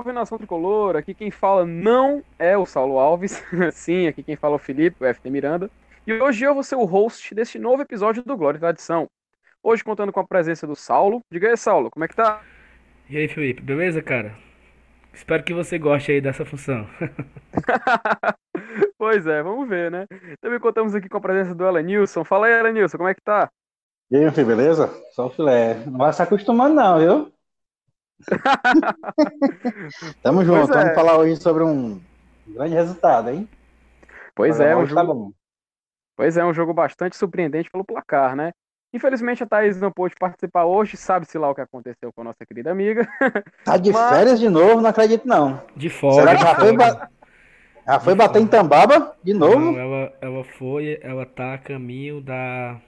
salve nação tricolor! Aqui quem fala não é o Saulo Alves, sim, aqui quem fala é o Felipe, o FT Miranda. E hoje eu vou ser o host deste novo episódio do Glória e Tradição. Hoje contando com a presença do Saulo. Diga aí, Saulo, como é que tá? E aí, Felipe, beleza, cara? Espero que você goste aí dessa função. pois é, vamos ver, né? Também contamos aqui com a presença do Elenilson. Fala aí, Elenilson, como é que tá? E aí, meu filho, beleza? Só o filé. Não vai se acostumando, não, viu? Tamo junto, pois vamos é. falar hoje sobre um grande resultado, hein? Pois é, um jogo... tá bom. Pois é, um jogo bastante surpreendente pelo placar, né? Infelizmente a Thaís não pôde participar hoje, sabe-se lá o que aconteceu com a nossa querida amiga. Tá de Mas... férias de novo, não acredito não. De fora. Será que já foi, ba... já foi bater em Tambaba de novo? Não, ela, ela foi, ela tá a caminho da...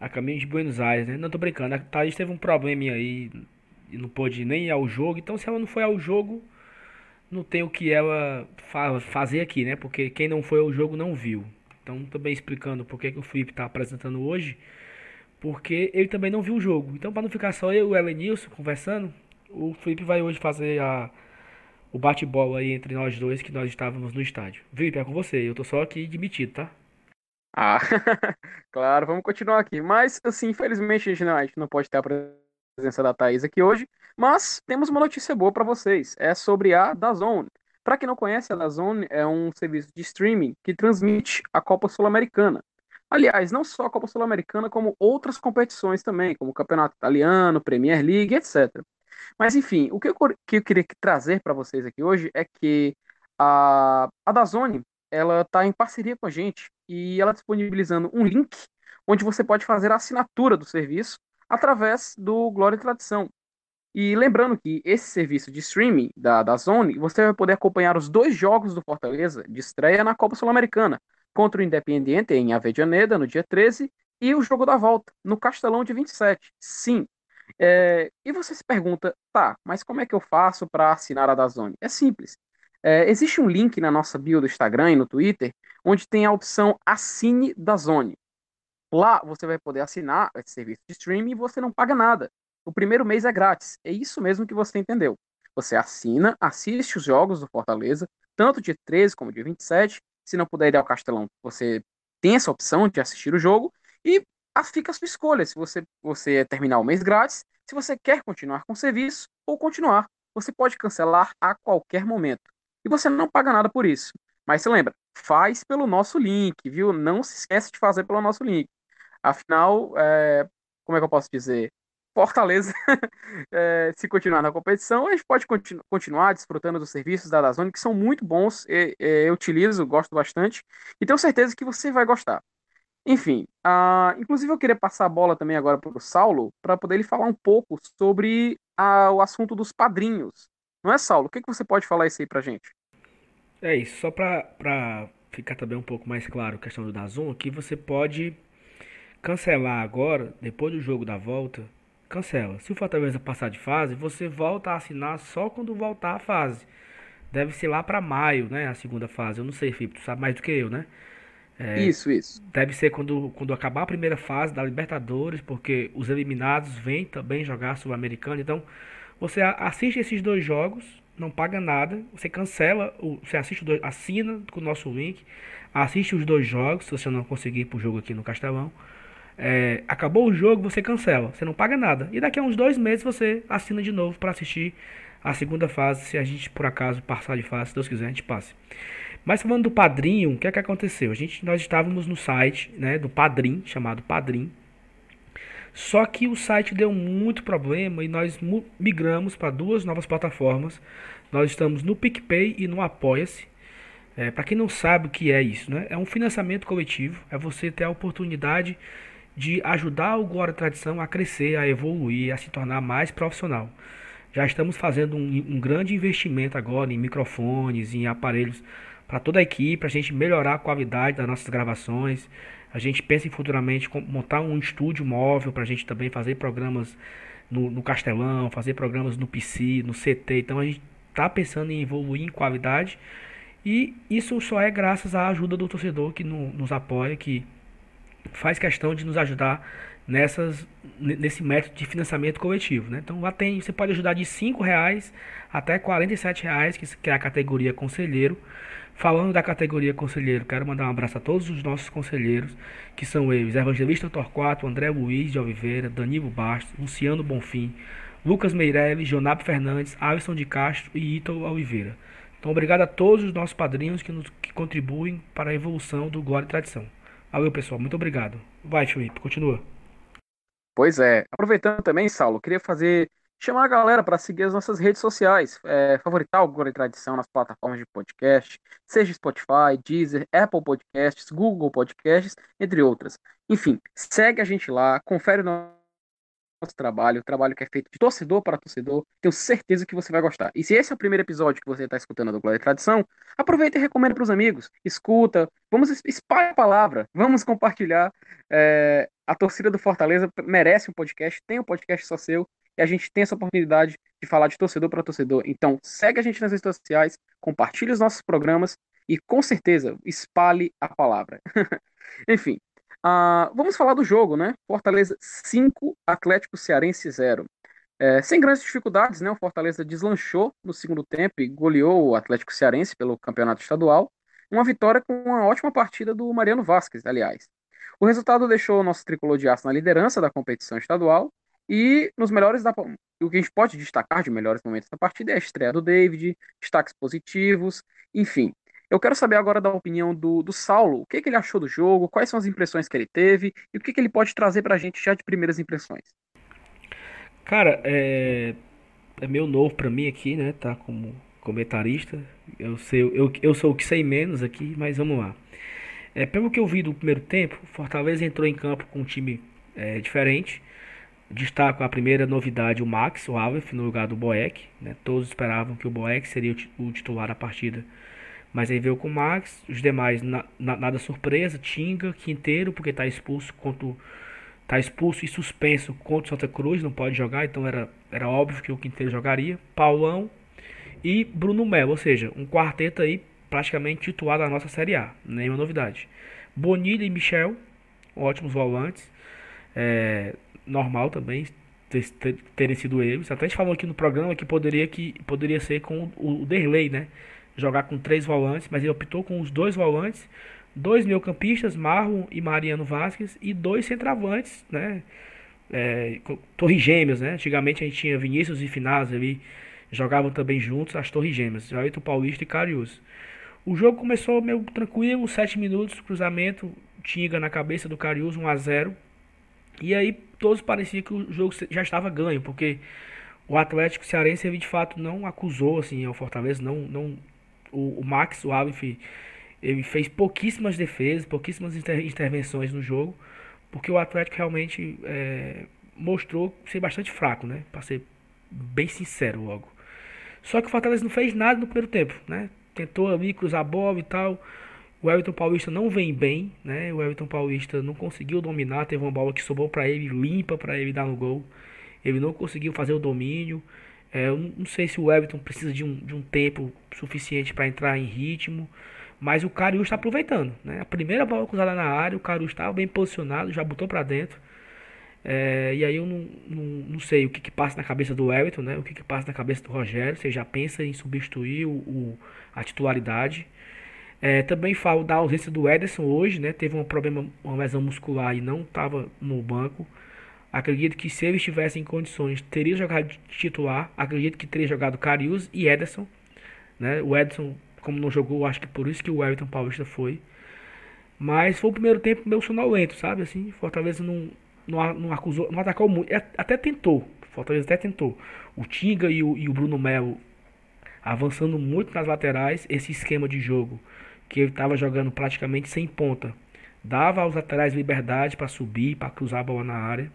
A caminho de Buenos Aires, né? Não tô brincando, a Thaís teve um probleminha aí, não pôde nem ir ao jogo, então se ela não foi ao jogo, não tem o que ela fa fazer aqui, né? Porque quem não foi ao jogo não viu. Então, também explicando por que, que o Felipe está apresentando hoje, porque ele também não viu o jogo. Então, para não ficar só eu e o Elenilson conversando, o Felipe vai hoje fazer a, o bate-bola aí entre nós dois, que nós estávamos no estádio. Felipe, é com você. Eu tô só aqui demitido, tá? Ah, claro, vamos continuar aqui. Mas, assim, infelizmente a gente, não, a gente não pode ter a presença da Thaís aqui hoje, mas temos uma notícia boa para vocês. É sobre a Dazone. Para quem não conhece, a DAZN é um serviço de streaming que transmite a Copa Sul-Americana. Aliás, não só a Copa Sul-Americana, como outras competições também, como o Campeonato Italiano, Premier League, etc. Mas enfim, o que eu, que eu queria trazer para vocês aqui hoje é que a, a DAZN ela está em parceria com a gente e ela disponibilizando um link onde você pode fazer a assinatura do serviço através do Glória e Tradição. E lembrando que esse serviço de streaming da, da Zone, você vai poder acompanhar os dois jogos do Fortaleza de estreia na Copa Sul-Americana, contra o Independiente em Avejaneda, no dia 13, e o jogo da volta, no Castelão, de 27. Sim. É, e você se pergunta, tá, mas como é que eu faço para assinar a Dazone? É simples. É, existe um link na nossa bio do Instagram e no Twitter, onde tem a opção Assine Dazone. Lá você vai poder assinar esse serviço de streaming e você não paga nada. O primeiro mês é grátis. É isso mesmo que você entendeu. Você assina, assiste os jogos do Fortaleza, tanto dia 13 como dia 27. Se não puder ir ao Castelão, você tem essa opção de assistir o jogo e fica a sua escolha. Se você, você terminar o mês grátis, se você quer continuar com o serviço ou continuar, você pode cancelar a qualquer momento. E você não paga nada por isso. Mas se lembra, faz pelo nosso link, viu? Não se esquece de fazer pelo nosso link. Afinal, é, como é que eu posso dizer? Fortaleza, é, se continuar na competição, a gente pode continu continuar desfrutando dos serviços da Dazone, que são muito bons, e, e, eu utilizo, gosto bastante, e tenho certeza que você vai gostar. Enfim, uh, inclusive eu queria passar a bola também agora para o Saulo, para poder ele falar um pouco sobre uh, o assunto dos padrinhos. Não é, Saulo? O que, que você pode falar isso aí para gente? É isso, só para ficar também um pouco mais claro a questão do Dazon, que você pode cancelar agora, depois do jogo da volta, cancela. Se o Fortaleza passar de fase, você volta a assinar só quando voltar a fase. Deve ser lá para maio, né? A segunda fase. Eu não sei, Felipe, tu sabe mais do que eu, né? É, isso, isso. Deve ser quando, quando acabar a primeira fase da Libertadores, porque os eliminados vêm também jogar Sul-Americano. Então, você assiste esses dois jogos, não paga nada, você cancela, você assiste dois, assina com o nosso link, assiste os dois jogos, se você não conseguir ir pro jogo aqui no Castelão. É, acabou o jogo, você cancela. Você não paga nada. E daqui a uns dois meses você assina de novo para assistir a segunda fase. Se a gente por acaso passar de fase, se Deus quiser, a gente passe. Mas falando do padrinho, o que é que aconteceu? A gente, nós estávamos no site né, do Padrim, chamado Padrim. Só que o site deu muito problema e nós migramos para duas novas plataformas. Nós estamos no PicPay e no Apoia-se. É, para quem não sabe o que é isso, né? é um financiamento coletivo. É você ter a oportunidade de ajudar o Glória Tradição a crescer, a evoluir, a se tornar mais profissional. Já estamos fazendo um, um grande investimento agora em microfones, em aparelhos para toda a equipe, para a gente melhorar a qualidade das nossas gravações. A gente pensa em futuramente montar um estúdio móvel para a gente também fazer programas no, no, Castelão, fazer programas no PC, no CT. Então a gente está pensando em evoluir em qualidade e isso só é graças à ajuda do torcedor que no, nos apoia, que faz questão de nos ajudar nessas, nesse método de financiamento coletivo. Né? Então lá tem, você pode ajudar de R$ reais até R$ reais, que é a categoria conselheiro. Falando da categoria conselheiro, quero mandar um abraço a todos os nossos conselheiros, que são eles, Evangelista Torquato, André Luiz de Oliveira, Danilo Bastos, Luciano Bonfim, Lucas Meirelles, Jonab Fernandes, Alisson de Castro e Ítalo Oliveira. Então, obrigado a todos os nossos padrinhos que, nos, que contribuem para a evolução do Glória e Tradição. Valeu, pessoal. Muito obrigado. Vai, Felipe, continua. Pois é. Aproveitando também, Saulo, queria fazer chamar a galera para seguir as nossas redes sociais, é, favoritar o Glória e Tradição nas plataformas de podcast, seja Spotify, Deezer, Apple Podcasts, Google Podcasts, entre outras. Enfim, segue a gente lá, confere o nosso trabalho, o trabalho que é feito de torcedor para torcedor. Tenho certeza que você vai gostar. E se esse é o primeiro episódio que você está escutando do Glória e Tradição, aproveita e recomenda para os amigos. Escuta, vamos espalhar a palavra, vamos compartilhar. É, a torcida do Fortaleza merece um podcast, tem um podcast só seu e a gente tem essa oportunidade de falar de torcedor para torcedor. Então, segue a gente nas redes sociais, compartilhe os nossos programas e, com certeza, espalhe a palavra. Enfim, uh, vamos falar do jogo, né? Fortaleza 5, Atlético Cearense 0. É, sem grandes dificuldades, né? O Fortaleza deslanchou no segundo tempo e goleou o Atlético Cearense pelo campeonato estadual. Uma vitória com uma ótima partida do Mariano Vasquez, aliás. O resultado deixou o nosso tricolor de aço na liderança da competição estadual e nos melhores da, o que a gente pode destacar de melhores momentos da partida é a estreia do David, destaques positivos, enfim. Eu quero saber agora da opinião do, do Saulo. O que, que ele achou do jogo, quais são as impressões que ele teve e o que, que ele pode trazer para a gente já de primeiras impressões. Cara, é, é meio novo para mim aqui, né? Tá como comentarista. Eu, sei, eu, eu sou o que sei menos aqui, mas vamos lá. É, pelo que eu vi do primeiro tempo, Fortaleza entrou em campo com um time é, diferente. Destaco a primeira novidade, o Max, o Aleph, no lugar do Boeck. Né? Todos esperavam que o Boeck seria o titular da partida. Mas aí veio com o Max, os demais na, na, nada surpresa, Tinga, Quinteiro, porque está expulso contra tá expulso e suspenso contra o Santa Cruz, não pode jogar, então era, era óbvio que o Quinteiro jogaria. Paulão e Bruno Melo, ou seja, um quarteto aí praticamente titular da nossa Série A, nenhuma novidade. Bonilha e Michel, ótimos volantes. É, normal também ter, terem sido eles. Até a gente falou aqui no programa que poderia, que poderia ser com o, o Derlei, né? Jogar com três volantes, mas ele optou com os dois volantes, dois meio-campistas, Marlon e Mariano Vasquez, e dois centravantes, né? É, torres gêmeas, né? Antigamente a gente tinha Vinícius e Finaz ali, jogavam também juntos as torres gêmeas, Jair Paulista e Carius. O jogo começou meio tranquilo, 7 minutos, cruzamento, Tinga na cabeça do Carius, 1 a 0 e aí todos pareciam que o jogo já estava ganho, porque o Atlético Cearense ele de fato não acusou assim o Fortaleza, não, não o, o Max, o Aleph, ele fez pouquíssimas defesas, pouquíssimas inter, intervenções no jogo, porque o Atlético realmente é, mostrou ser bastante fraco, né? Para ser bem sincero logo. Só que o Fortaleza não fez nada no primeiro tempo, né? Tentou ali cruzar a bola e tal. O Everton Paulista não vem bem, né? O Everton Paulista não conseguiu dominar, teve uma bola que sobrou para ele, limpa para ele dar no gol. Ele não conseguiu fazer o domínio. É, eu não sei se o Everton precisa de um, de um tempo suficiente para entrar em ritmo, mas o Carius está aproveitando, né? A primeira bola cruzada na área, o Carius estava bem posicionado, já botou para dentro. É, e aí eu não, não, não, sei o que, que passa na cabeça do Everton, né? O que, que passa na cabeça do Rogério. Você já pensa em substituir o, o a titularidade. É, também falo da ausência do Ederson hoje, né? Teve um problema, uma lesão muscular e não estava no banco. Acredito que se ele estivesse em condições, teria jogado titular. Acredito que teria jogado Carius e Ederson. Né? O Ederson, como não jogou, acho que por isso que o Everton Paulista foi. Mas foi o primeiro tempo meio sonolento, sabe? Assim, Fortaleza não, não, não acusou, não atacou muito. Até tentou. Fortaleza até tentou. O Tinga e o, e o Bruno Melo avançando muito nas laterais. Esse esquema de jogo que ele estava jogando praticamente sem ponta. Dava aos laterais liberdade para subir, para cruzar a bola na área.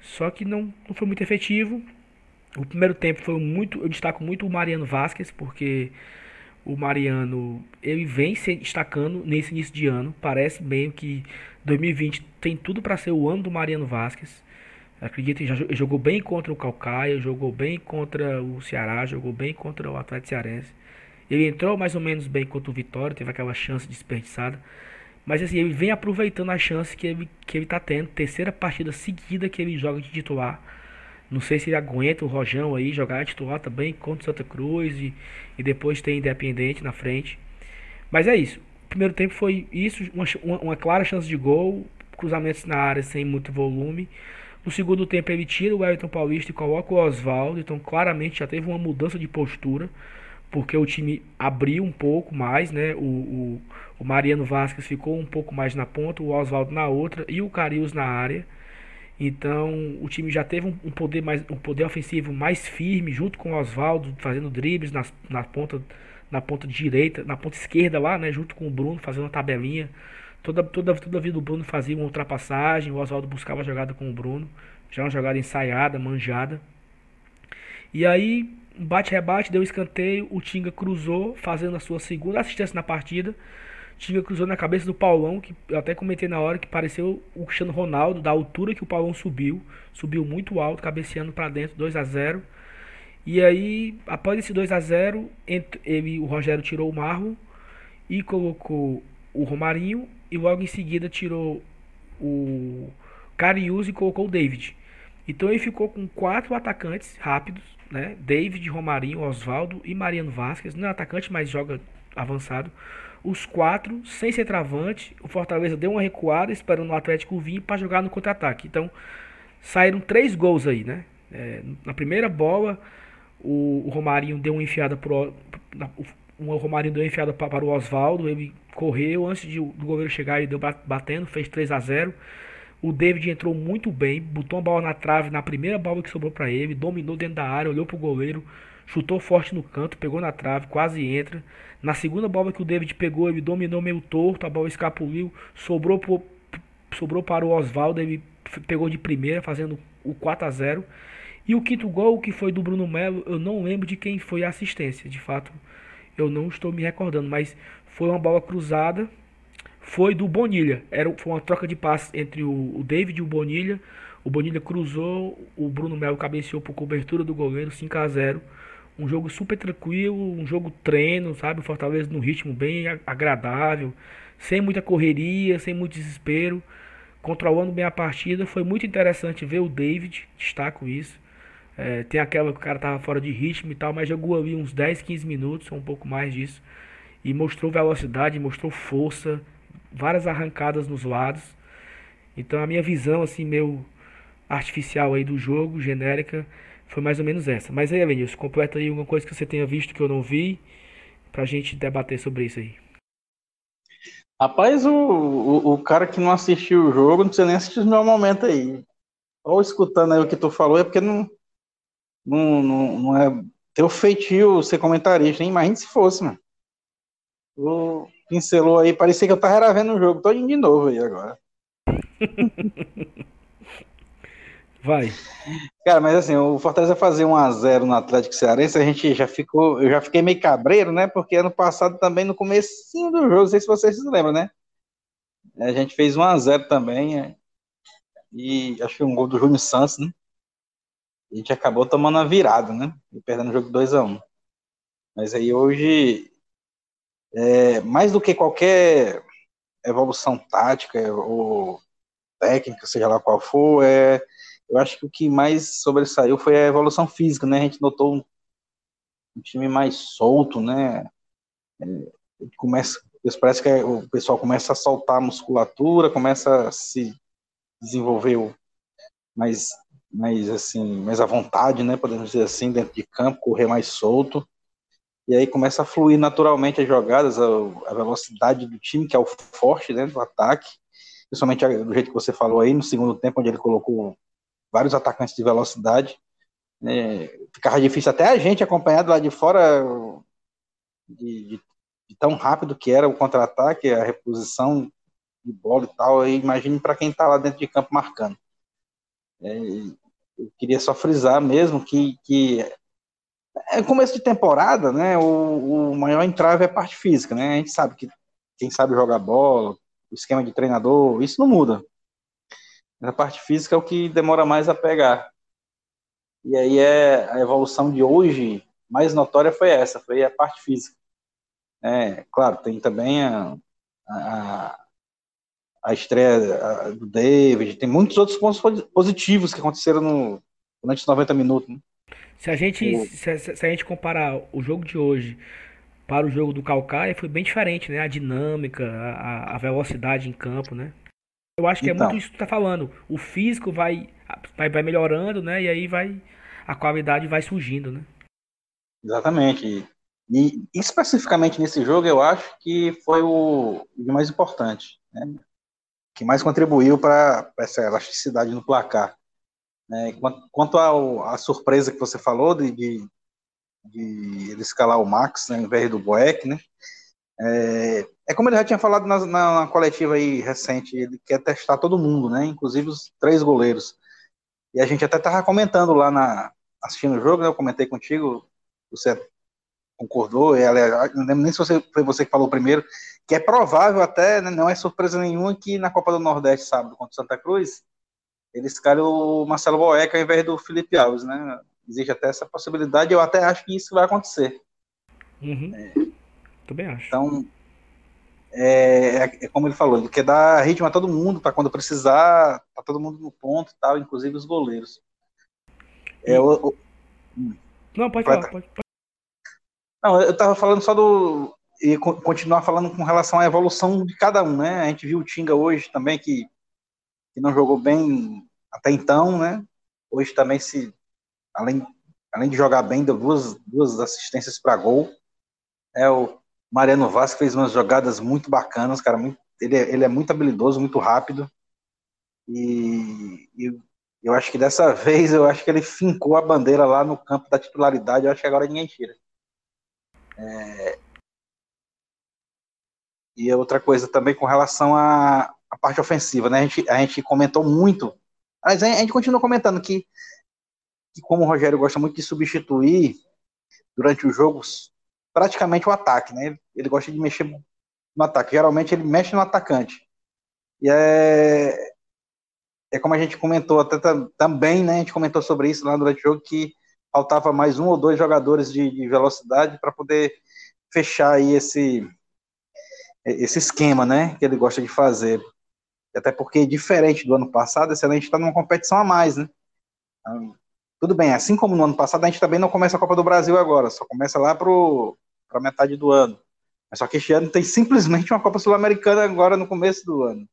Só que não, não foi muito efetivo. O primeiro tempo foi muito. Eu destaco muito o Mariano Vasquez, porque o Mariano ele vem se destacando nesse início de ano. Parece bem que 2020 tem tudo para ser o ano do Mariano Vasquez. Acredito já jogou bem contra o Calcaia, jogou bem contra o Ceará, jogou bem contra o Atlético Cearense. Ele entrou mais ou menos bem contra o Vitória, teve aquela chance desperdiçada. Mas assim, ele vem aproveitando a chance que ele, que ele tá tendo. Terceira partida seguida que ele joga de titular. Não sei se ele aguenta o Rojão aí jogar titular também contra o Santa Cruz e, e depois tem Independente na frente. Mas é isso. O primeiro tempo foi isso, uma, uma, clara chance de gol, cruzamentos na área sem muito volume. No segundo tempo ele tira o Everton Paulista e coloca o Oswaldo, então claramente já teve uma mudança de postura, porque o time abriu um pouco mais, né? O, o, o Mariano Vasquez ficou um pouco mais na ponta, o Oswaldo na outra e o Carius na área. Então o time já teve um, um, poder mais um poder ofensivo mais firme junto com o Oswaldo fazendo dribles nas, na ponta na ponta direita, na ponta esquerda lá, né, junto com o Bruno fazendo uma tabelinha. Toda toda toda vida o Bruno fazia uma ultrapassagem, o Oswaldo buscava a jogada com o Bruno, já uma jogada ensaiada, manjada. E aí, bate-rebate, deu escanteio, o Tinga cruzou, fazendo a sua segunda assistência na partida. Tinga cruzou na cabeça do Paulão, que eu até comentei na hora que pareceu o Cristiano Ronaldo, da altura que o Paulão subiu. Subiu muito alto, cabeceando para dentro, 2 a 0 E aí, após esse 2 a 0 ele, o Rogério tirou o Marro e colocou o Romarinho. E logo em seguida tirou o Carius e colocou o David. Então ele ficou com quatro atacantes rápidos, né? David, Romarinho, Oswaldo e Mariano Vasquez. Não é atacante, mas joga avançado os quatro sem centroavante. O Fortaleza deu uma recuada esperando o Atlético vir para jogar no contra-ataque. Então saíram três gols aí, né? É, na primeira bola, o, o, Romarinho deu uma enfiada pro, o, Romarinho deu uma enfiada para, para o Oswaldo. Ele correu antes de, do goleiro chegar, ele deu batendo, fez 3 a 0 o David entrou muito bem, botou a bola na trave na primeira bola que sobrou para ele, dominou dentro da área, olhou pro goleiro, chutou forte no canto, pegou na trave, quase entra. Na segunda bola que o David pegou, ele dominou meio torto, a bola escapuliu, sobrou, pro, sobrou para o Oswaldo, ele pegou de primeira, fazendo o 4 a 0 E o quinto gol, que foi do Bruno Melo, eu não lembro de quem foi a assistência, de fato, eu não estou me recordando, mas foi uma bola cruzada, foi do Bonilha. Era, foi uma troca de passes entre o, o David e o Bonilha. O Bonilha cruzou, o Bruno Melo cabeceou por cobertura do goleiro, 5 a 0 um jogo super tranquilo, um jogo treino, sabe? O Fortaleza num ritmo bem agradável, sem muita correria, sem muito desespero, controlando bem a partida. Foi muito interessante ver o David, destaco isso. É, tem aquela que o cara tava fora de ritmo e tal, mas jogou ali uns 10, 15 minutos, ou um pouco mais disso. E mostrou velocidade, mostrou força, várias arrancadas nos lados. Então a minha visão, assim, meu artificial aí do jogo, genérica, foi mais ou menos essa. Mas aí, Elenilson, completa aí alguma coisa que você tenha visto que eu não vi, pra gente debater sobre isso aí. Rapaz, o, o, o cara que não assistiu o jogo não precisa nem assistir o meu momento aí. Ou escutando aí o que tu falou, é porque não, não, não, não é teu feitio ser comentarista, nem imagina se fosse, mano. O pincelou aí, parecia que eu tava vendo o jogo todo de novo aí agora. Vai. Cara, mas assim, o Fortaleza fazer 1x0 no Atlético Cearense, a gente já ficou. Eu já fiquei meio cabreiro, né? Porque ano passado também, no comecinho do jogo, não sei se vocês se lembram, né? A gente fez 1x0 também. É, e acho que um gol do Júnior Santos, né? A gente acabou tomando a virada, né? E perdendo o jogo 2x1. Mas aí hoje, é, mais do que qualquer evolução tática ou técnica, seja lá qual for, é eu acho que o que mais sobressaiu foi a evolução física, né? A gente notou um, um time mais solto, né? É, começa, parece que o pessoal começa a soltar a musculatura, começa a se desenvolver mais, mais assim, mais à vontade, né? Podemos dizer assim, dentro de campo, correr mais solto. E aí começa a fluir naturalmente as jogadas, a, a velocidade do time, que é o forte né, do ataque, principalmente do jeito que você falou aí, no segundo tempo, onde ele colocou vários atacantes de velocidade. É, ficava difícil até a gente acompanhar do lado de fora de, de, de tão rápido que era o contra-ataque, a reposição de bola e tal. Imagine para quem está lá dentro de campo marcando. É, eu queria só frisar mesmo que, que é começo de temporada, né? O, o maior entrave é a parte física, né? A gente sabe que quem sabe jogar bola, o esquema de treinador, isso não muda. A parte física é o que demora mais a pegar. E aí é a evolução de hoje mais notória foi essa, foi a parte física. É, claro, tem também a, a, a estreia do David, tem muitos outros pontos positivos que aconteceram no, durante os 90 minutos. Né? Se a gente o... se, se, a gente comparar o jogo de hoje para o jogo do Calcaia, foi bem diferente, né? A dinâmica, a, a velocidade em campo, né? Eu acho que então, é muito isso que tu tá falando. O físico vai, vai, vai melhorando, né? E aí vai a qualidade vai surgindo, né? Exatamente. E especificamente nesse jogo, eu acho que foi o, o mais importante, né? que mais contribuiu para essa elasticidade no placar. Né? Quanto à surpresa que você falou de, de, de, ele escalar o Max né, ao invés do Boeck, né? É, é, como ele já tinha falado na, na, na, coletiva aí recente, ele quer testar todo mundo, né? Inclusive os três goleiros. E a gente até estava comentando lá na assistindo o jogo, né? Eu comentei contigo, você concordou, e não lembro nem se você, foi você que falou primeiro, que é provável até, né, não é surpresa nenhuma, que na Copa do Nordeste, sábado, contra o Santa Cruz, eles escalem o Marcelo Boeca ao invés do Felipe Alves, né? Existe até essa possibilidade, eu até acho que isso vai acontecer. Uhum. É, Também acho. Então, é, é, é, como ele falou, ele quer dar ritmo a todo mundo, para quando precisar, tá todo mundo no ponto e tal, inclusive os goleiros. É, o, o... Não, pode falar, pode, pode. Não, eu tava falando só do. E continuar falando com relação à evolução de cada um, né? A gente viu o Tinga hoje também, que, que não jogou bem até então, né? Hoje também se. Além, além de jogar bem, deu duas, duas assistências para gol. É, o Mariano Vaz fez umas jogadas muito bacanas, cara. Muito, ele, é, ele é muito habilidoso, muito rápido. E, e eu acho que dessa vez, eu acho que ele fincou a bandeira lá no campo da titularidade. Eu acho que agora ninguém tira. É... E outra coisa também com relação à, à parte ofensiva, né? A gente, a gente comentou muito, mas a gente continua comentando que, que, como o Rogério gosta muito de substituir durante os jogos, praticamente o ataque, né? Ele gosta de mexer no ataque. Geralmente ele mexe no atacante. E é, é como a gente comentou até também, né? A gente comentou sobre isso lá durante o jogo que faltava mais um ou dois jogadores de, de velocidade para poder fechar aí esse esse esquema, né? Que ele gosta de fazer. Até porque diferente do ano passado, esse ano a gente está numa competição a mais, né? Então, tudo bem, assim como no ano passado, a gente também não começa a Copa do Brasil agora, só começa lá para metade do ano. Mas só que este ano tem simplesmente uma Copa Sul-Americana agora no começo do ano.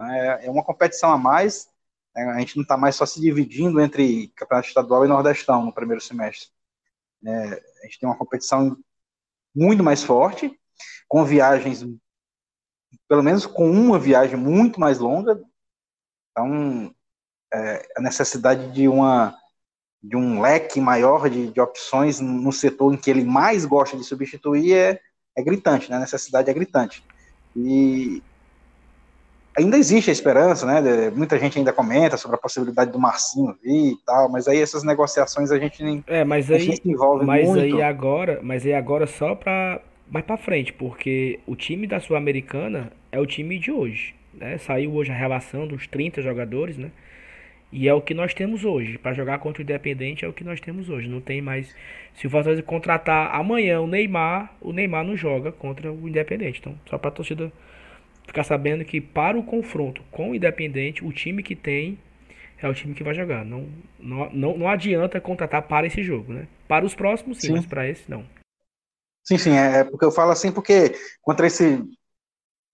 É, é uma competição a mais, é, a gente não está mais só se dividindo entre campeonato estadual e nordestão no primeiro semestre. É, a gente tem uma competição muito mais forte, com viagens, pelo menos com uma viagem muito mais longa. Então, é, a necessidade de uma de um leque maior de, de, opções no setor em que ele mais gosta de substituir é, é gritante, né? a necessidade é gritante. E ainda existe a esperança, né? Muita gente ainda comenta sobre a possibilidade do Marcinho vir e tal, mas aí essas negociações a gente nem é, mas aí, se envolve mas muito. aí agora, mas aí agora só para mais para frente, porque o time da Sul-Americana é o time de hoje, né? Saiu hoje a relação dos 30 jogadores, né? E é o que nós temos hoje. Para jogar contra o Independente é o que nós temos hoje. Não tem mais. Se o Fortaleza contratar amanhã o Neymar, o Neymar não joga contra o Independente. Então, só para a torcida ficar sabendo que para o confronto com o Independente, o time que tem é o time que vai jogar. Não, não, não, não adianta contratar para esse jogo, né? Para os próximos, sim, sim. mas para esse, não. Sim, sim, é, é porque eu falo assim porque contra esse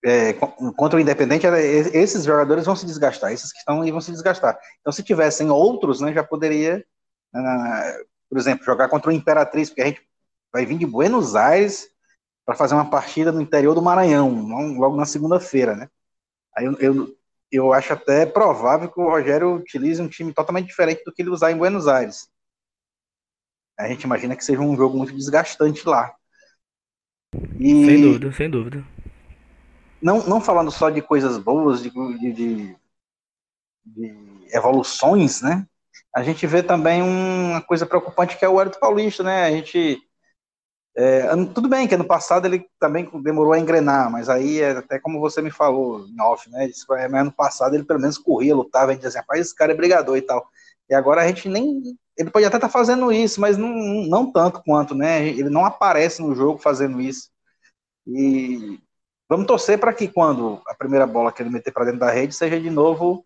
é, contra o Independente, esses jogadores vão se desgastar, esses que estão aí vão se desgastar. Então, se tivessem outros, né, já poderia, uh, por exemplo, jogar contra o Imperatriz, porque a gente vai vir de Buenos Aires para fazer uma partida no interior do Maranhão, logo na segunda-feira, né? Aí eu, eu, eu, acho até provável que o Rogério utilize um time totalmente diferente do que ele usar em Buenos Aires. A gente imagina que seja um jogo muito desgastante lá. E sem dúvida, sem dúvida. Não, não falando só de coisas boas, de, de, de, evoluções, né? A gente vê também uma coisa preocupante que é o Hélio Paulista, né? A gente é, tudo bem que ano passado ele também demorou a engrenar, mas aí é até como você me falou em off, né? Mas ano passado ele pelo menos corria, lutava, a gente dizia rapaz, esse cara é brigador e tal. E agora a gente nem. Ele pode até estar tá fazendo isso, mas não, não tanto quanto, né? Ele não aparece no jogo fazendo isso. E vamos torcer para que quando a primeira bola que ele meter para dentro da rede seja de novo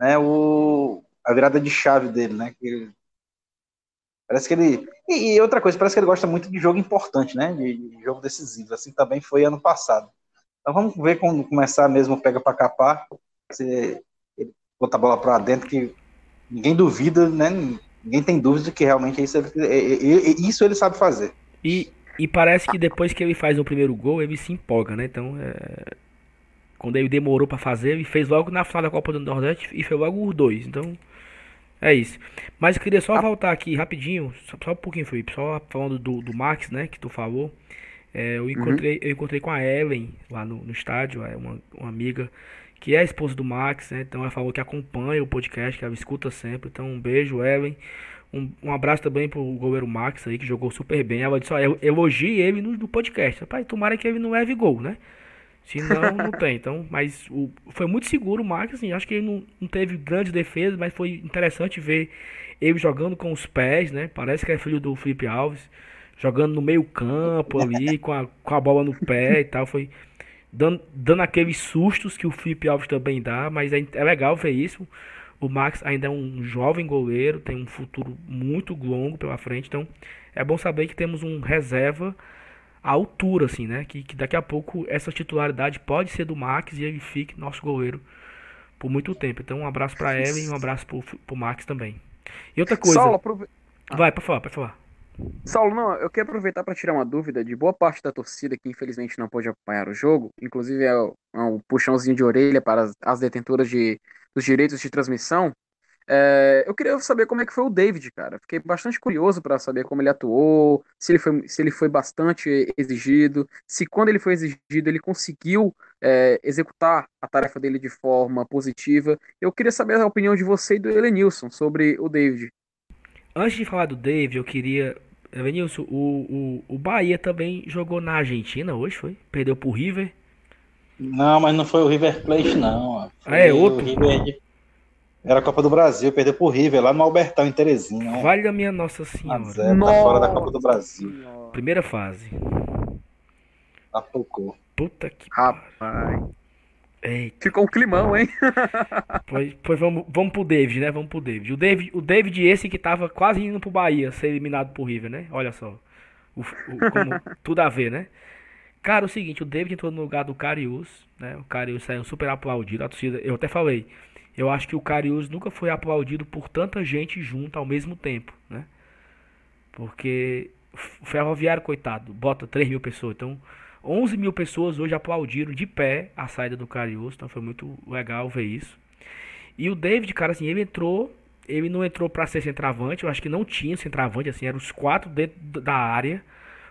né, o, a virada de chave dele, né? Que parece que ele. E, e, outra coisa, parece que ele gosta muito de jogo importante, né? De, de, jogo decisivo. Assim também foi ano passado. Então vamos ver quando começar mesmo pega para capar. Se ele botar a bola para dentro, que ninguém duvida, né? Ninguém tem dúvida que realmente isso ele, isso ele sabe fazer. E, e parece que depois que ele faz o primeiro gol, ele se empolga, né? Então, é... quando ele demorou para fazer, ele fez logo na final da Copa do Nordeste e fez logo os dois. Então, é isso. Mas eu queria só voltar aqui rapidinho, só, só um pouquinho, Felipe, só falando do, do Max, né, que tu falou. É, eu, encontrei, uhum. eu encontrei com a Ellen lá no, no estádio, é uma, uma amiga que é a esposa do Max, né? Então ela falou que acompanha o podcast, que ela escuta sempre. Então um beijo, Ellen. Um, um abraço também pro goleiro Max aí, que jogou super bem. Ela disse, ó, elogie ele no, no podcast. Rapaz, tomara que ele não leve gol, né? Se não, não tem. Então, mas o, foi muito seguro o Max, assim, acho que ele não, não teve grande defesa, mas foi interessante ver ele jogando com os pés, né? Parece que é filho do Felipe Alves, jogando no meio campo ali, com a, com a bola no pé e tal. Foi dando, dando aqueles sustos que o Felipe Alves também dá, mas é, é legal ver isso. O Max ainda é um jovem goleiro, tem um futuro muito longo pela frente, então é bom saber que temos um reserva à altura, assim, né? Que, que daqui a pouco essa titularidade pode ser do Max e ele fique nosso goleiro por muito tempo. Então um abraço para ela e um abraço pro, pro Max também. E outra coisa. Saulo, aprove... Vai, para falar, para falar. Saulo, não, eu quero aproveitar para tirar uma dúvida de boa parte da torcida que infelizmente não pôde acompanhar o jogo, inclusive é um puxãozinho de orelha para as, as detentoras de, dos direitos de transmissão. É, eu queria saber como é que foi o David, cara. Fiquei bastante curioso para saber como ele atuou, se ele foi, se ele foi bastante exigido, se quando ele foi exigido ele conseguiu é, executar a tarefa dele de forma positiva. Eu queria saber a opinião de você e do Elenilson sobre o David. Antes de falar do David, eu queria Evanilson, o, o, o Bahia também jogou na Argentina hoje, foi? Perdeu pro River. Não, mas não foi o River Plate, não. Foi ah, é outro? River... Era a Copa do Brasil, perdeu pro River, lá no Albertão, em Teresina. Né? Vale a minha Nossa Senhora. Mas é, tá fora da Copa do Brasil. Primeira fase. Apocou. Puta que Rapaz. Eita. Ficou um climão, hein? pois, pois vamos, vamos pro David, né? Vamos pro David. O David, o David esse que tava quase indo pro Bahia, ser eliminado por River, né? Olha só. O, o, como, tudo a ver, né? Cara, o seguinte, o David entrou no lugar do Carius, né? O Carius saiu super aplaudido. A torcida, eu até falei, eu acho que o Carius nunca foi aplaudido por tanta gente junto ao mesmo tempo, né? Porque o Ferroviário, coitado, bota 3 mil pessoas. Então, 11 mil pessoas hoje aplaudiram de pé a saída do Carius, então foi muito legal ver isso. E o David, cara, assim, ele entrou, ele não entrou para ser centroavante, eu acho que não tinha centroavante, assim, eram os quatro dentro da área,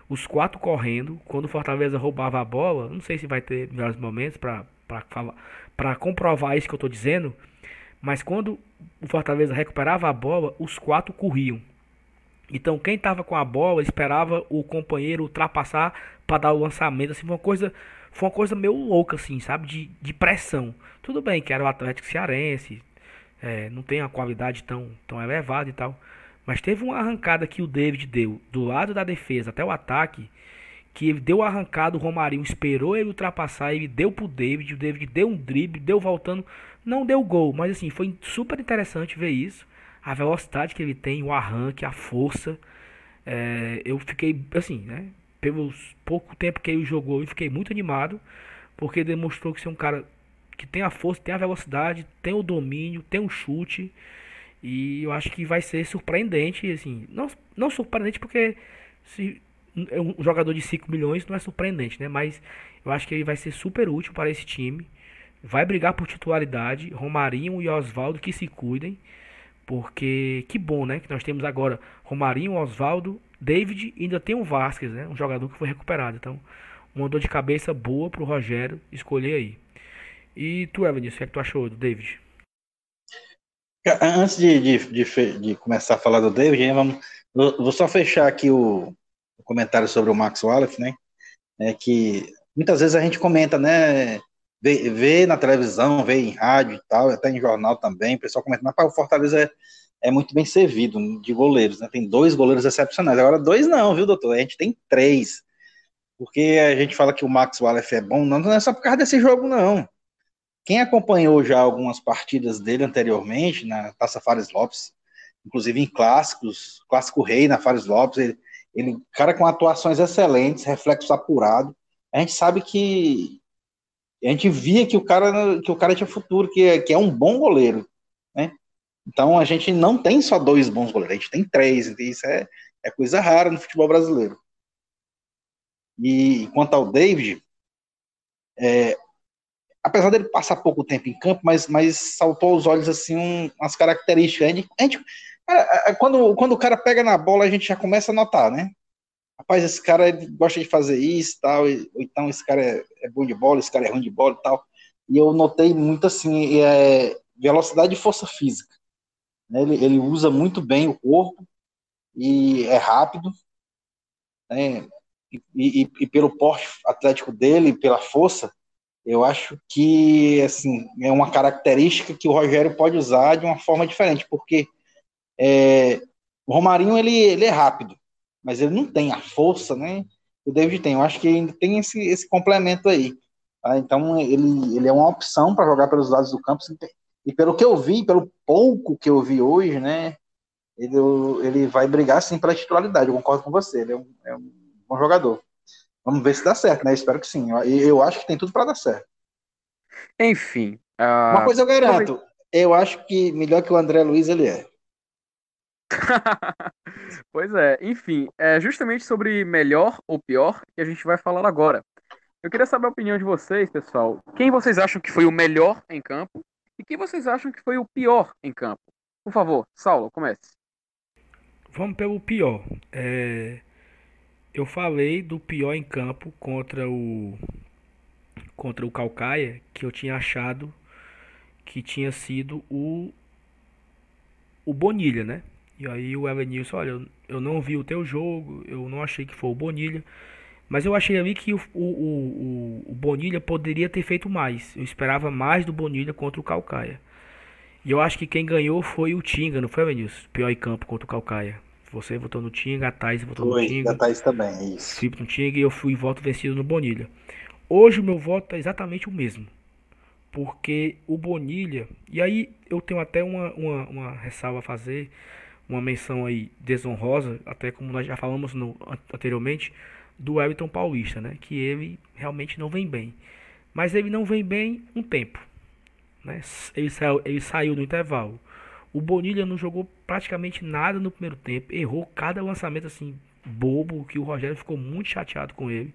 os quatro correndo. Quando o Fortaleza roubava a bola, não sei se vai ter melhores momentos para comprovar isso que eu tô dizendo, mas quando o Fortaleza recuperava a bola, os quatro corriam. Então quem estava com a bola esperava o companheiro ultrapassar para dar o lançamento, assim, foi uma coisa, foi uma coisa meio louca, assim, sabe, de, de pressão. Tudo bem que era o Atlético Cearense, é, não tem a qualidade tão, tão elevada e tal, mas teve uma arrancada que o David deu do lado da defesa até o ataque, que ele deu a arrancada, o Romarinho esperou ele ultrapassar, ele deu pro David, o David deu um drible, deu voltando, não deu gol, mas assim, foi super interessante ver isso a velocidade que ele tem, o arranque, a força. É, eu fiquei, assim, né? Pelos pouco tempo que ele jogou, eu fiquei muito animado, porque demonstrou que é um cara que tem a força, tem a velocidade, tem o domínio, tem o chute. E eu acho que vai ser surpreendente, assim, não, não surpreendente porque se é um jogador de 5 milhões não é surpreendente, né? Mas eu acho que ele vai ser super útil para esse time. Vai brigar por titularidade. Romarinho e Oswaldo que se cuidem. Porque que bom, né? Que nós temos agora Romarinho, Oswaldo, David ainda tem o Vasquez, né? Um jogador que foi recuperado. Então, uma dor de cabeça boa pro Rogério escolher aí. E tu, Evan, o que, é que tu achou do David? Antes de, de, de, de começar a falar do David, vamos, vou só fechar aqui o, o comentário sobre o Max Wallace, né? É que muitas vezes a gente comenta, né? vê, vê na televisão, vê em rádio e tal, até em jornal também, o pessoal comentando, o Fortaleza é, é muito bem servido de goleiros, né? Tem dois goleiros excepcionais. Agora, dois não, viu, doutor? A gente tem três. Porque a gente fala que o Max Wallace é bom, não, não é só por causa desse jogo, não. Quem acompanhou já algumas partidas dele anteriormente, na Taça Fares Lopes, inclusive em clássicos, clássico rei na Fares Lopes, ele, ele, cara com atuações excelentes, reflexo apurado, a gente sabe que a gente via que o cara que o cara tinha futuro, que, que é um bom goleiro? Então a gente não tem só dois bons goleiros, a gente tem três, isso é, é coisa rara no futebol brasileiro. E quanto ao David, é, apesar dele passar pouco tempo em campo, mas, mas saltou aos olhos assim um, umas características. A gente, a gente, quando, quando o cara pega na bola, a gente já começa a notar, né? Rapaz, esse cara gosta de fazer isso tal, e, então esse cara é, é, bom de bola, esse cara é ruim de bola e tal. E eu notei muito assim, é, velocidade e força física. Né? Ele, ele usa muito bem o corpo e é rápido. Né? E, e, e, pelo porte atlético dele, pela força, eu acho que assim é uma característica que o Rogério pode usar de uma forma diferente, porque é, o Romarinho ele, ele é rápido, mas ele não tem a força, né? O David tem. Eu acho que ele tem esse, esse complemento aí. Tá? Então ele, ele é uma opção para jogar pelos lados do campo. E pelo que eu vi, pelo pouco que eu vi hoje, né? Ele, ele vai brigar sim pela titularidade. Eu concordo com você. Ele é um, é um bom jogador. Vamos ver se dá certo, né? Espero que sim. Eu, eu acho que tem tudo para dar certo. Enfim. Uh... Uma coisa eu garanto. Eu acho que melhor que o André Luiz ele é. pois é, enfim, é justamente sobre melhor ou pior que a gente vai falar agora. Eu queria saber a opinião de vocês, pessoal. Quem vocês acham que foi o melhor em campo e quem vocês acham que foi o pior em campo? Por favor, Saulo, comece. Vamos pelo pior. É... Eu falei do pior em campo contra o contra o Calcaia, que eu tinha achado que tinha sido o o Bonilha, né? E aí o Elenilson, olha, eu, não vi o teu jogo, eu não achei que foi o Bonilha. Mas eu achei ali que o, o, o, Bonilha poderia ter feito mais. Eu esperava mais do Bonilha contra o Calcaia. E eu acho que quem ganhou foi o Tinga, não foi, Elenilson? Pior em campo contra o Calcaia. Você votou no Tinga, a Thais votou foi, no Tinga. A Thais também, é isso. Filipe no Tinga e eu fui voto vencido no Bonilha. Hoje o meu voto é exatamente o mesmo. Porque o Bonilha. E aí eu tenho até uma, uma, uma ressalva a fazer uma menção aí desonrosa, até como nós já falamos no, anteriormente, do Everton Paulista, né? Que ele realmente não vem bem. Mas ele não vem bem um tempo. Né? Ele, saiu, ele saiu no intervalo. O Bonilha não jogou praticamente nada no primeiro tempo. Errou cada lançamento assim bobo, que o Rogério ficou muito chateado com ele.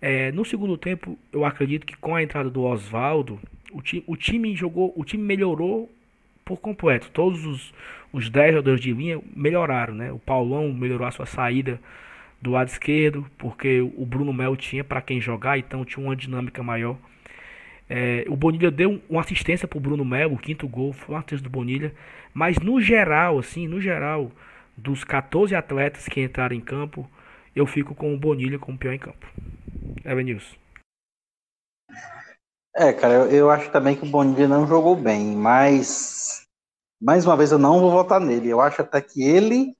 É, no segundo tempo, eu acredito que com a entrada do Oswaldo, o, ti, o time jogou, o time melhorou por completo. Todos os, os 10 jogadores de linha melhoraram, né? O Paulão melhorou a sua saída do lado esquerdo, porque o Bruno Melo tinha para quem jogar, então tinha uma dinâmica maior. É, o Bonilha deu uma assistência para o Bruno Melo, o quinto gol foi uma do Bonilha, mas no geral, assim, no geral, dos 14 atletas que entraram em campo, eu fico com o Bonilha como pior em campo. Evanilson. É, cara, eu, eu acho também que o Bonilha não jogou bem, mas mais uma vez eu não vou votar nele. Eu acho até que ele,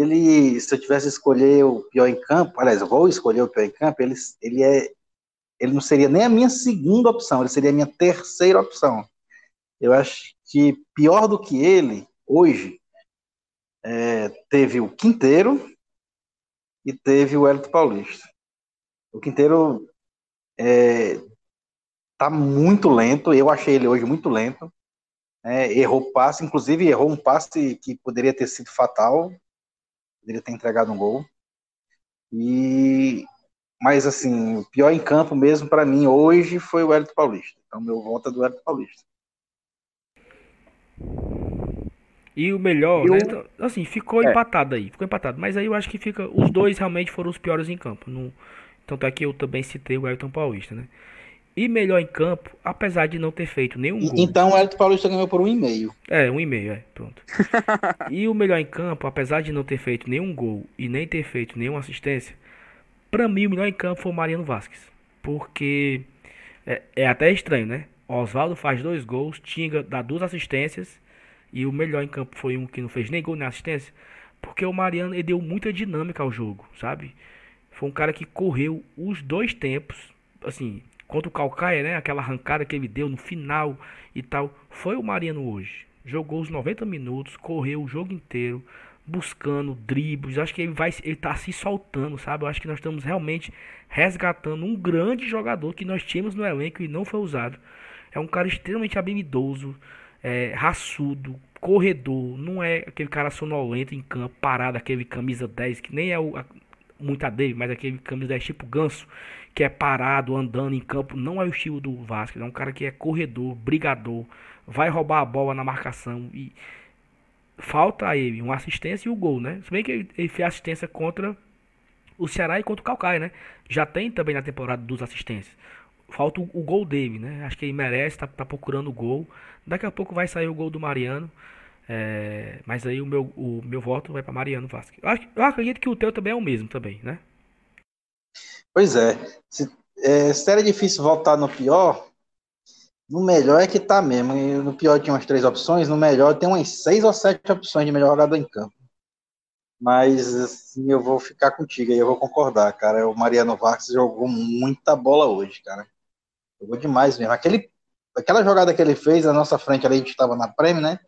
ele, se eu tivesse escolher o pior em campo, aliás, eu vou escolher o pior em campo, ele, ele é, ele não seria nem a minha segunda opção, ele seria a minha terceira opção. Eu acho que pior do que ele hoje é, teve o Quinteiro e teve o Hélito Paulista. O Quinteiro é, tá muito lento, eu achei ele hoje muito lento é, errou passe, inclusive errou um passe que poderia ter sido fatal, poderia ter entregado um gol. E mas assim, o pior em campo mesmo para mim hoje foi o Hélio Paulista. Então meu voto é do Hélio Paulista. E o melhor, né? Então, assim, ficou é. empatado aí, ficou empatado. Mas aí eu acho que fica, os dois realmente foram os piores em campo. No, tanto é que eu também citei o Elton Paulista, né? E melhor em campo, apesar de não ter feito nenhum gol. Então o Elton Paulista ganhou por um e meio. É, um e meio, é, pronto. e o melhor em campo, apesar de não ter feito nenhum gol e nem ter feito nenhuma assistência, para mim o melhor em campo foi o Mariano Vasquez. Porque é, é até estranho, né? Oswaldo faz dois gols, Tinga dá duas assistências e o melhor em campo foi um que não fez nem gol nem assistência. Porque o Mariano ele deu muita dinâmica ao jogo, sabe? Foi um cara que correu os dois tempos, assim, contra o Calcaia, né? Aquela arrancada que ele deu no final e tal. Foi o Mariano hoje. Jogou os 90 minutos, correu o jogo inteiro, buscando dribles. Acho que ele vai, ele tá se soltando, sabe? Eu acho que nós estamos realmente resgatando um grande jogador que nós tínhamos no elenco e não foi usado. É um cara extremamente habilidoso, é, raçudo, corredor. Não é aquele cara sonolento em campo, parado, aquele camisa 10, que nem é o, a, muita dele, mas aquele camisa 10 tipo ganso, que é parado, andando em campo. Não é o estilo do Vasco. É um cara que é corredor, brigador, vai roubar a bola na marcação e falta a ele uma assistência e o gol, né? Se bem que ele, ele fez assistência contra o Ceará e contra o Calcaia, né? Já tem também na temporada duas assistências. Falta o, gol dele, né? Acho que ele merece, tá, tá, procurando o gol. Daqui a pouco vai sair o gol do Mariano. É, mas aí o meu, o meu voto vai para Mariano Vasquez. Eu, eu acredito que o teu também é o mesmo também, né? Pois é. Se, é, se era difícil votar no pior, no melhor é que tá mesmo. no pior tinha umas três opções, no melhor tem umas seis ou sete opções de melhor em campo. Mas assim, eu vou ficar contigo aí, eu vou concordar, cara. O Mariano Vargas jogou muita bola hoje, cara. Jogou demais mesmo. Aquele, aquela jogada que ele fez na nossa frente ali, a gente estava na Prêmio, né?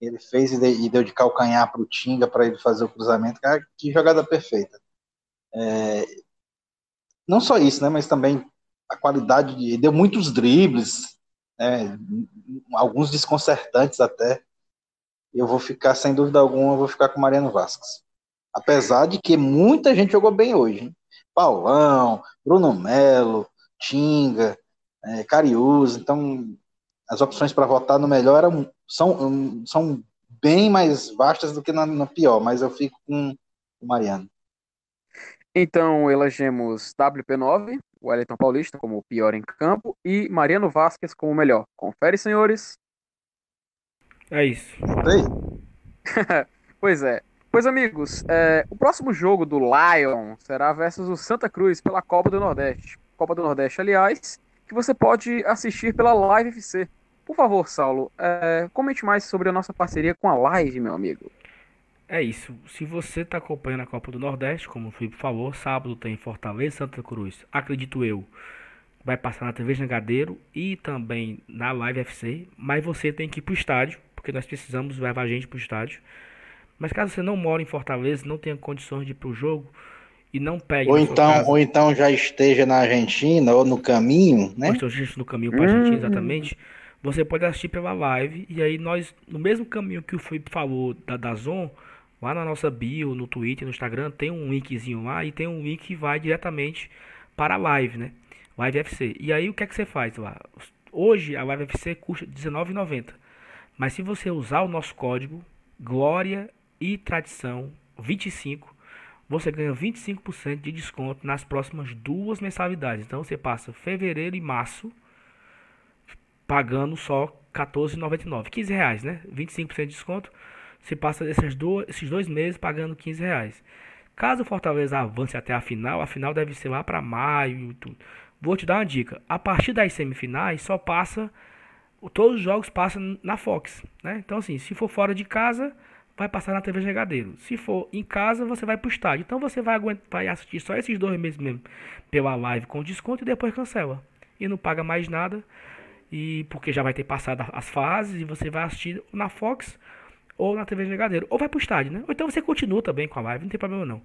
Ele fez e, de, e deu de calcanhar para o Tinga para ele fazer o cruzamento. Cara, que jogada perfeita. É, não só isso, né? Mas também a qualidade de. Deu muitos dribles, né, alguns desconcertantes até. Eu vou ficar, sem dúvida alguma, vou ficar com Mariano Vasquez. Apesar de que muita gente jogou bem hoje. Hein? Paulão, Bruno Melo, Tinga, é. Então, as opções para votar no melhor eram, são, são bem mais vastas do que na, no pior, mas eu fico com o Mariano. Então, elegemos WP9, o Wellington Paulista como o pior em campo e Mariano Vasquez como o melhor. Confere, senhores. É isso. pois é. Pois, amigos, é, o próximo jogo do Lion será versus o Santa Cruz pela Copa do Nordeste. Copa do Nordeste, aliás, que você pode assistir pela Live FC. Por favor, Saulo, é, comente mais sobre a nossa parceria com a Live, meu amigo. É isso. Se você está acompanhando a Copa do Nordeste, como o Felipe falou, sábado tem Fortaleza Santa Cruz. Acredito eu, vai passar na TV Jangadeiro e também na Live FC. Mas você tem que ir para o estádio, porque nós precisamos levar a gente para o estádio. Mas caso você não mora em Fortaleza, não tenha condições de ir para o jogo e não pegue. Ou então, ou então já esteja na Argentina ou no caminho, né? Ou esteja no caminho para a Argentina, hum. exatamente. Você pode assistir pela live e aí nós, no mesmo caminho que o Felipe falou da Dazon, Lá na nossa bio, no Twitter, no Instagram, tem um linkzinho lá e tem um link que vai diretamente para a live, né? Live FC. E aí o que é que você faz lá? Hoje a Live FC custa R$19,90. Mas se você usar o nosso código Glória e Tradição 25, você ganha 25% de desconto nas próximas duas mensalidades. Então você passa fevereiro e março pagando só R$14,99. 15 reais, né? 25% de desconto se passa esses dois, esses dois meses pagando 15 reais. Caso o Fortaleza avance até a final, a final deve ser lá para maio. Tudo. Vou te dar uma dica. A partir das semifinais só passa. Todos os jogos passam na Fox. Né? Então, assim, se for fora de casa, vai passar na TV Jogadeiro. Se for em casa, você vai para o estádio. Então você vai, aguentar, vai assistir só esses dois meses mesmo pela live com desconto e depois cancela. E não paga mais nada. E porque já vai ter passado as fases e você vai assistir na Fox ou na TV Jogadeiro. Ou vai pro estádio, né? Ou então você continua também com a live, não tem problema não.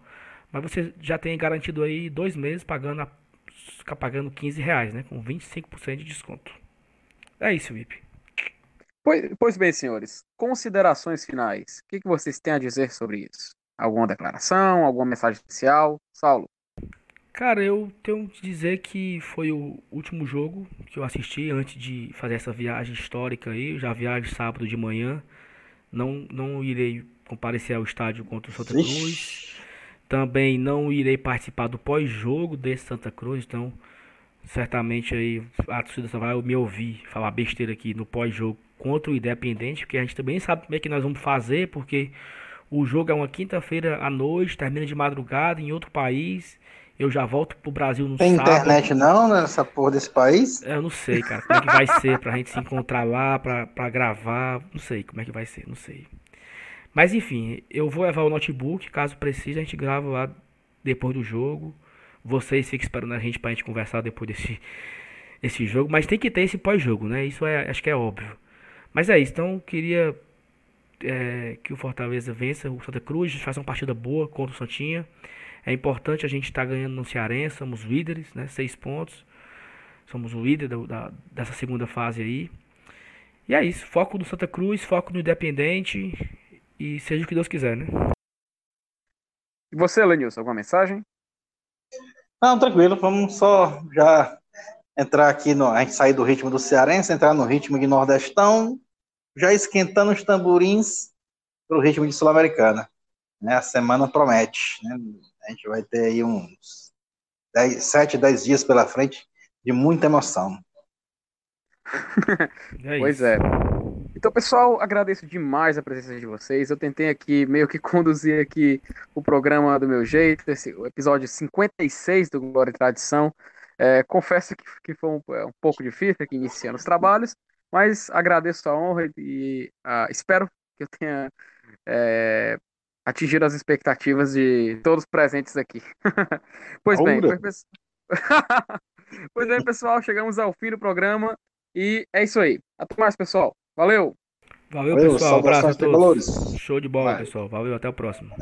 Mas você já tem garantido aí dois meses pagando, a, pagando 15 reais, né? Com 25% de desconto. É isso, VIP. Pois, pois bem, senhores. Considerações finais. O que, que vocês têm a dizer sobre isso? Alguma declaração? Alguma mensagem especial? Saulo? Cara, eu tenho que dizer que foi o último jogo que eu assisti antes de fazer essa viagem histórica aí. Eu já viajo sábado de manhã. Não, não irei comparecer ao estádio contra o Santa Cruz. Também não irei participar do pós-jogo desse Santa Cruz. Então, certamente aí a torcida só vai me ouvir falar besteira aqui no pós-jogo contra o Independente, porque a gente também sabe como é que nós vamos fazer, porque o jogo é uma quinta-feira à noite, termina de madrugada em outro país. Eu já volto pro Brasil no Tem sábado. Tem internet não nessa porra desse país? Eu não sei, cara, como é que vai ser pra gente se encontrar lá, pra, pra gravar. Não sei como é que vai ser, não sei. Mas enfim, eu vou levar o notebook, caso precise, a gente grava lá depois do jogo. vocês fiquem esperando a gente pra gente conversar depois desse esse jogo, mas tem que ter esse pós-jogo, né? Isso é, acho que é óbvio. Mas é isso, então queria é, que o Fortaleza vença o Santa Cruz, faça uma partida boa contra o Santinha. É importante a gente estar tá ganhando no Cearense, somos líderes, né? Seis pontos. Somos o líder da, da, dessa segunda fase aí. E é isso, foco no Santa Cruz, foco no Independente e seja o que Deus quiser, né? E você, Lenilson, alguma mensagem? Não, tranquilo, vamos só já entrar aqui, no, a gente sair do ritmo do Cearense, entrar no ritmo de Nordestão, já esquentando os tamborins para o ritmo de Sul-Americana. Né? A semana promete. Né? A gente vai ter aí uns 10, 7, 10 dias pela frente de muita emoção. é pois é. Então, pessoal, agradeço demais a presença de vocês. Eu tentei aqui meio que conduzir aqui o programa do meu jeito, esse, o episódio 56 do Glória e Tradição. É, confesso que, que foi um, é, um, pouco difícil aqui iniciando os trabalhos, mas agradeço a honra e uh, espero que eu tenha é, atingido as expectativas de todos presentes aqui. pois bem, pois... pois bem, pessoal, chegamos ao fim do programa e é isso aí. Até mais, pessoal. Valeu! Valeu, Valeu pessoal. Abraço a todos. Show de bola, Vai. pessoal. Valeu, até o próximo.